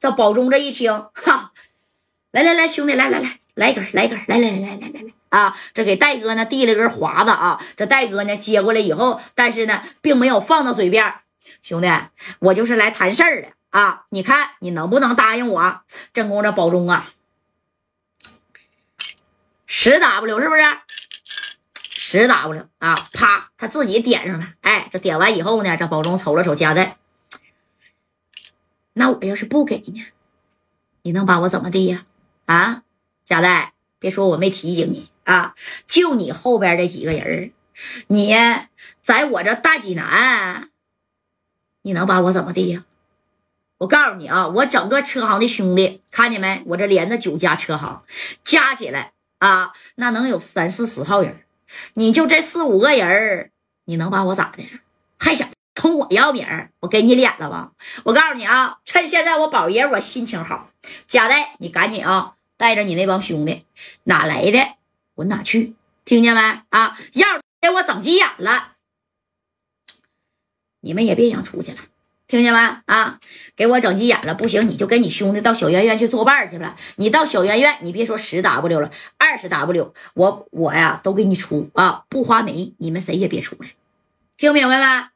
这保中这一听，哈，来来来，兄弟，来来来，来一根，来一根，来来来来来来来啊！这给戴哥呢递了根华子啊，这戴哥呢接过来以后，但是呢并没有放到嘴边。兄弟，我就是来谈事儿的啊！你看你能不能答应我？正宫这保中啊，十 W 是不是？十 W 啊！啪，他自己点上了。哎，这点完以后呢，这保中瞅了瞅夹带，那我要是不给呢？你能把我怎么地呀？啊，夹带，别说我没提醒你啊！就你后边这几个人你在我这大济南。你能把我怎么地呀？我告诉你啊，我整个车行的兄弟，看见没？我这连着九家车行，加起来啊，那能有三四十号人。你就这四五个人你能把我咋的？还想冲我要名儿？我给你脸了吧？我告诉你啊，趁现在我宝爷我心情好，贾代，你赶紧啊，带着你那帮兄弟，哪来的滚哪去，听见没？啊，要给我整急眼了。你们也别想出去了，听见没？啊，给我整急眼了，不行，你就跟你兄弟到小圆圆去作伴去了。你到小圆圆，你别说十 W 了，二十 W，我我呀都给你出啊，不花没，你们谁也别出来，听明白没？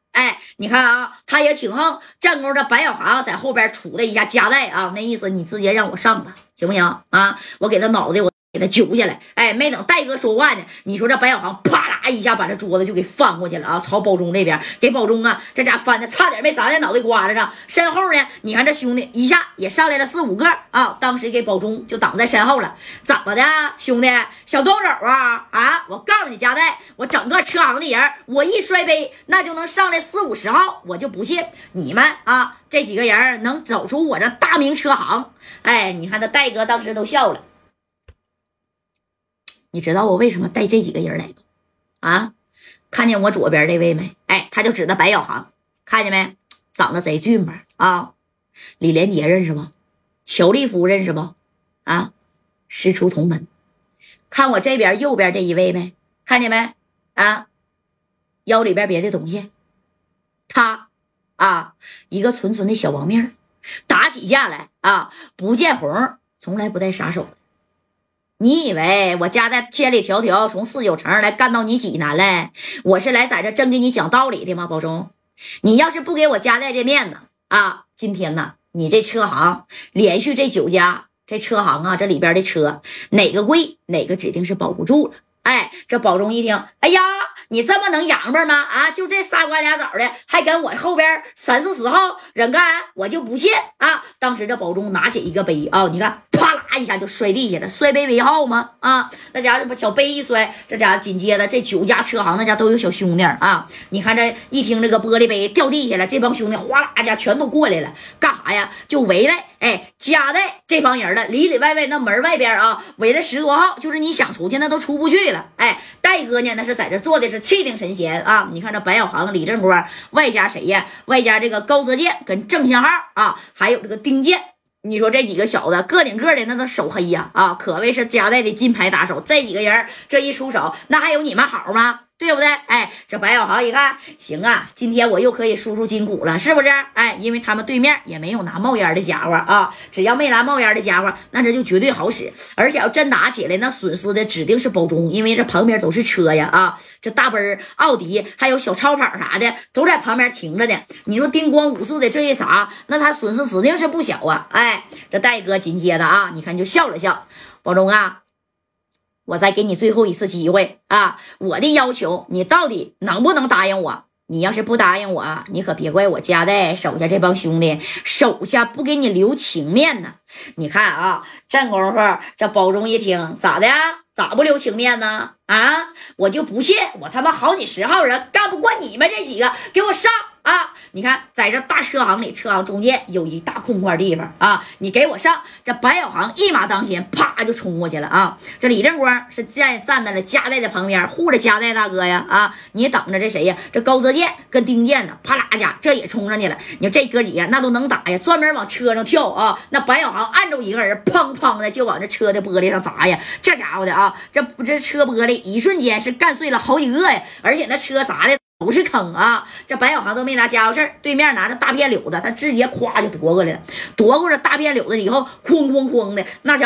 你看啊，他也挺横。战功的白小航在后边杵了一下夹带啊，那意思你直接让我上吧，行不行？啊，我给他脑袋我。给他揪下来，哎，没等戴哥说话呢，你说这白小航啪啦一下把这桌子就给翻过去了啊！朝保中这边给保中啊，这家翻的差点没砸在脑袋瓜子上。身后呢，你看这兄弟一下也上来了四五个啊，当时给保中就挡在身后了。怎么的，兄弟小动手啊？啊！我告诉你，家代，我整个车行的人，我一摔杯那就能上来四五十号，我就不信你们啊这几个人能走出我这大名车行。哎，你看这戴哥当时都笑了。你知道我为什么带这几个人来不？啊，看见我左边这位没？哎，他就指的白小航，看见没？长得贼俊吧？啊，李连杰认识不？乔立夫认识不？啊，师出同门。看我这边右边这一位没？看见没？啊，腰里边别的东西，他啊，一个纯纯的小王命，打起架来啊，不见红，从来不带撒手的。你以为我家在千里迢迢从四九城来干到你济南来？我是来在这真给你讲道理的吗？宝中，你要是不给我家带这面子啊，今天呢，你这车行连续这九家这车行啊，这里边的车哪个贵，哪个指定是保不住了。哎，这保中一听，哎呀，你这么能洋巴吗？啊，就这仨瓜俩枣的，还跟我后边三四十号人干，我就不信啊！当时这保中拿起一个杯啊，你看，一下就摔地下了，摔杯为号吗？啊，那家伙把小杯一摔，这家伙紧接着这九家车行那家都有小兄弟啊！你看这一听这个玻璃杯掉地下了，这帮兄弟哗啦家全都过来了，干啥呀？就围来，哎，夹在这帮人了，里里外外那门外边啊，围了十多号，就是你想出去那都出不去了。哎，戴哥呢？那是在这坐的是气定神闲啊！你看这白小航、李正国，外加谁呀？外加这个高泽健跟郑信浩啊，还有这个丁健。你说这几个小子个顶个的那都手黑呀啊，可谓是夹带的金牌打手。这几个人这一出手，那还有你们好吗？对不对？哎，这白小航一看，行啊，今天我又可以输出筋骨了，是不是？哎，因为他们对面也没有拿冒烟的家伙啊，只要没拿冒烟的家伙，那这就绝对好使。而且要真打起来，那损失的指定是保中，因为这旁边都是车呀啊，这大奔、奥迪还有小超跑啥的都在旁边停着呢。你说叮咣五四的这一啥，那他损失指定是不小啊。哎，这戴哥紧接着啊，你看就笑了笑，保中啊。我再给你最后一次机会啊！我的要求，你到底能不能答应我？你要是不答应我，你可别怪我家代手下这帮兄弟手下不给你留情面呢。你看啊，这功夫这包中一听咋的？咋不留情面呢？啊，我就不信我他妈好几十号人干不过你们这几个，给我上！啊！你看，在这大车行里，车行中间有一大空块地方啊！你给我上！这白小航一马当先，啪就冲过去了啊！这李正光是站站在了加代的旁边，护着加代大哥呀！啊，你等着这谁呀？这高泽健跟丁健呢？啪啦家这也冲上去了！你说这哥几个那都能打呀，专门往车上跳啊！那白小航按住一个人，砰砰的就往这车的玻璃上砸呀！这家伙的啊，这不这车玻璃一瞬间是干碎了好几个呀！而且那车砸的。不是坑啊！这白小航都没拿家伙事儿，对面拿着大辫柳子，他直接咵就夺过来了。夺过这大辫柳子以后，哐哐哐的那家。